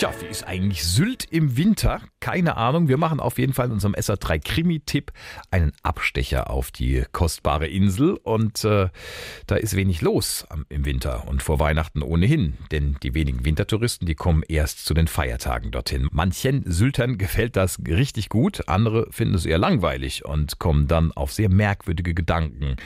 Tja, wie ist eigentlich Sylt im Winter? Keine Ahnung. Wir machen auf jeden Fall in unserem SA3 Krimi-Tipp einen Abstecher auf die kostbare Insel. Und äh, da ist wenig los im Winter und vor Weihnachten ohnehin. Denn die wenigen Wintertouristen, die kommen erst zu den Feiertagen dorthin. Manchen Syltern gefällt das richtig gut, andere finden es eher langweilig und kommen dann auf sehr merkwürdige Gedanken,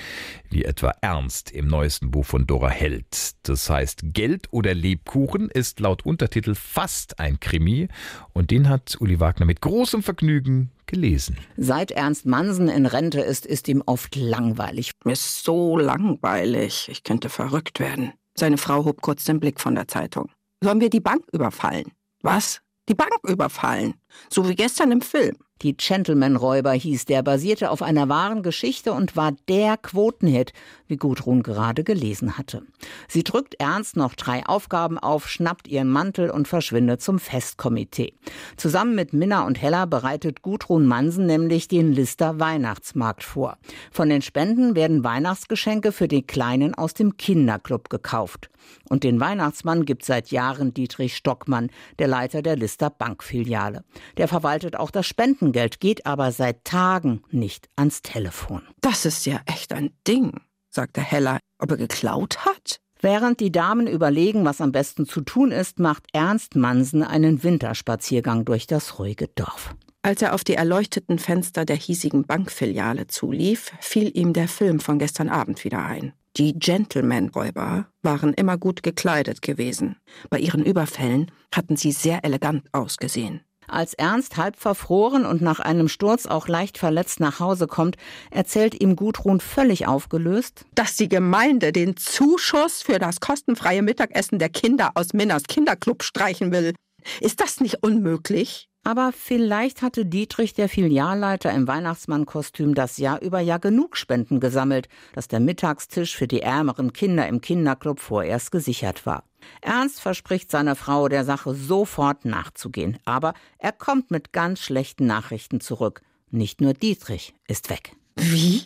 wie etwa Ernst im neuesten Buch von Dora Held. Das heißt, Geld oder Lebkuchen ist laut Untertitel fast ist ein Krimi und den hat Uli Wagner mit großem Vergnügen gelesen. Seit Ernst Mansen in Rente ist, ist ihm oft langweilig. Mir ist so langweilig. Ich könnte verrückt werden. Seine Frau hob kurz den Blick von der Zeitung. Sollen wir die Bank überfallen? Was? Die Bank überfallen? So wie gestern im Film. Die Gentleman-Räuber hieß der, basierte auf einer wahren Geschichte und war der Quotenhit, wie Gudrun gerade gelesen hatte. Sie drückt ernst noch drei Aufgaben auf, schnappt ihren Mantel und verschwindet zum Festkomitee. Zusammen mit Minna und Hella bereitet Gudrun Mansen nämlich den Lister Weihnachtsmarkt vor. Von den Spenden werden Weihnachtsgeschenke für die Kleinen aus dem Kinderclub gekauft. Und den Weihnachtsmann gibt seit Jahren Dietrich Stockmann, der Leiter der Lister Bankfiliale. Der verwaltet auch das Spendengeld, geht aber seit Tagen nicht ans Telefon. Das ist ja echt ein Ding sagte Hella, ob er geklaut hat? Während die Damen überlegen, was am besten zu tun ist, macht Ernst Mansen einen Winterspaziergang durch das ruhige Dorf. Als er auf die erleuchteten Fenster der hiesigen Bankfiliale zulief, fiel ihm der Film von gestern Abend wieder ein. Die Gentleman-Räuber waren immer gut gekleidet gewesen. Bei ihren Überfällen hatten sie sehr elegant ausgesehen. Als Ernst halb verfroren und nach einem Sturz auch leicht verletzt nach Hause kommt, erzählt ihm Gudrun völlig aufgelöst, dass die Gemeinde den Zuschuss für das kostenfreie Mittagessen der Kinder aus Minners Kinderclub streichen will. Ist das nicht unmöglich? Aber vielleicht hatte Dietrich, der Filialleiter im Weihnachtsmannkostüm, das Jahr über ja genug Spenden gesammelt, dass der Mittagstisch für die ärmeren Kinder im Kinderclub vorerst gesichert war. Ernst verspricht seiner Frau, der Sache sofort nachzugehen. Aber er kommt mit ganz schlechten Nachrichten zurück. Nicht nur Dietrich ist weg. Wie?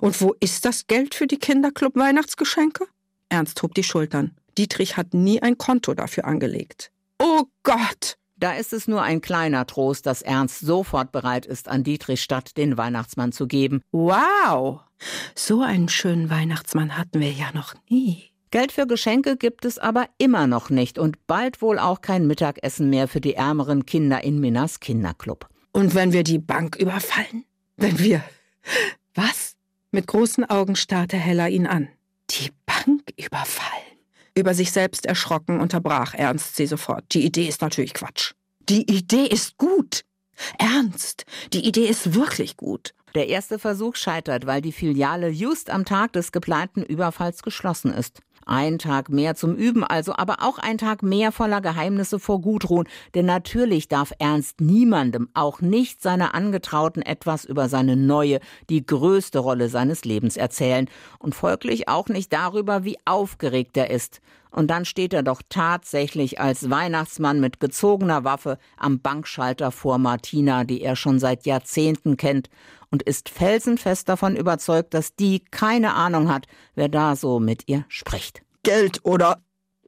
Und wo ist das Geld für die Kinderclub-Weihnachtsgeschenke? Ernst hob die Schultern. Dietrich hat nie ein Konto dafür angelegt. Oh Gott! Da ist es nur ein kleiner Trost, dass Ernst sofort bereit ist, an Dietrich Stadt den Weihnachtsmann zu geben. Wow! So einen schönen Weihnachtsmann hatten wir ja noch nie. Geld für Geschenke gibt es aber immer noch nicht und bald wohl auch kein Mittagessen mehr für die ärmeren Kinder in Minnas Kinderclub. Und wenn wir die Bank überfallen? Wenn wir. Was? Mit großen Augen starrte Hella ihn an. Die Bank überfallen? Über sich selbst erschrocken unterbrach Ernst sie sofort. Die Idee ist natürlich Quatsch. Die Idee ist gut. Ernst, die Idee ist wirklich gut. Der erste Versuch scheitert, weil die Filiale just am Tag des geplanten Überfalls geschlossen ist. Ein Tag mehr zum Üben also, aber auch ein Tag mehr voller Geheimnisse vor Gudrun, denn natürlich darf Ernst niemandem, auch nicht seiner Angetrauten, etwas über seine neue, die größte Rolle seines Lebens erzählen und folglich auch nicht darüber, wie aufgeregt er ist. Und dann steht er doch tatsächlich als Weihnachtsmann mit gezogener Waffe am Bankschalter vor Martina, die er schon seit Jahrzehnten kennt, und ist felsenfest davon überzeugt, dass die keine Ahnung hat, wer da so mit ihr spricht. Geld oder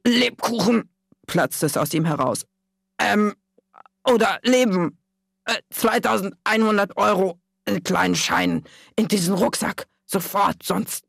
Lebkuchen, platzt es aus ihm heraus. Ähm, oder Leben. Äh, 2100 Euro in kleinen Scheinen in diesen Rucksack. Sofort, sonst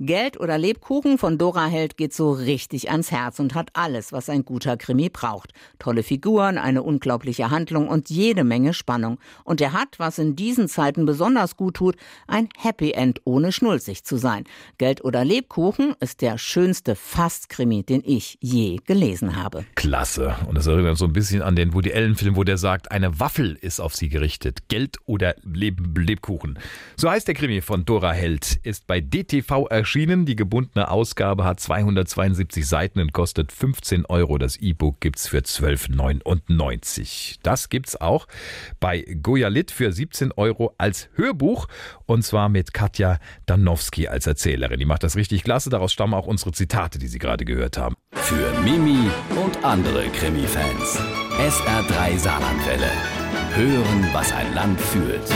Geld oder Lebkuchen von Dora Held geht so richtig ans Herz und hat alles, was ein guter Krimi braucht. Tolle Figuren, eine unglaubliche Handlung und jede Menge Spannung. Und er hat, was in diesen Zeiten besonders gut tut, ein Happy End ohne schnulzig zu sein. Geld oder Lebkuchen ist der schönste Fast-Krimi, den ich je gelesen habe. Klasse. Und das erinnert so ein bisschen an den Woody Allen-Film, wo der sagt, eine Waffel ist auf sie gerichtet. Geld oder Leb Lebkuchen. So heißt der Krimi von Dora Held, ist bei DTV erschienen erschienen. Die gebundene Ausgabe hat 272 Seiten und kostet 15 Euro. Das E-Book gibt's für 12,99. Das gibt's auch bei Goyalit für 17 Euro als Hörbuch und zwar mit Katja Danowski als Erzählerin. Die macht das richtig klasse. Daraus stammen auch unsere Zitate, die Sie gerade gehört haben. Für Mimi und andere Krimi-Fans. SR3 Saarlandwelle. Hören, was ein Land fühlt.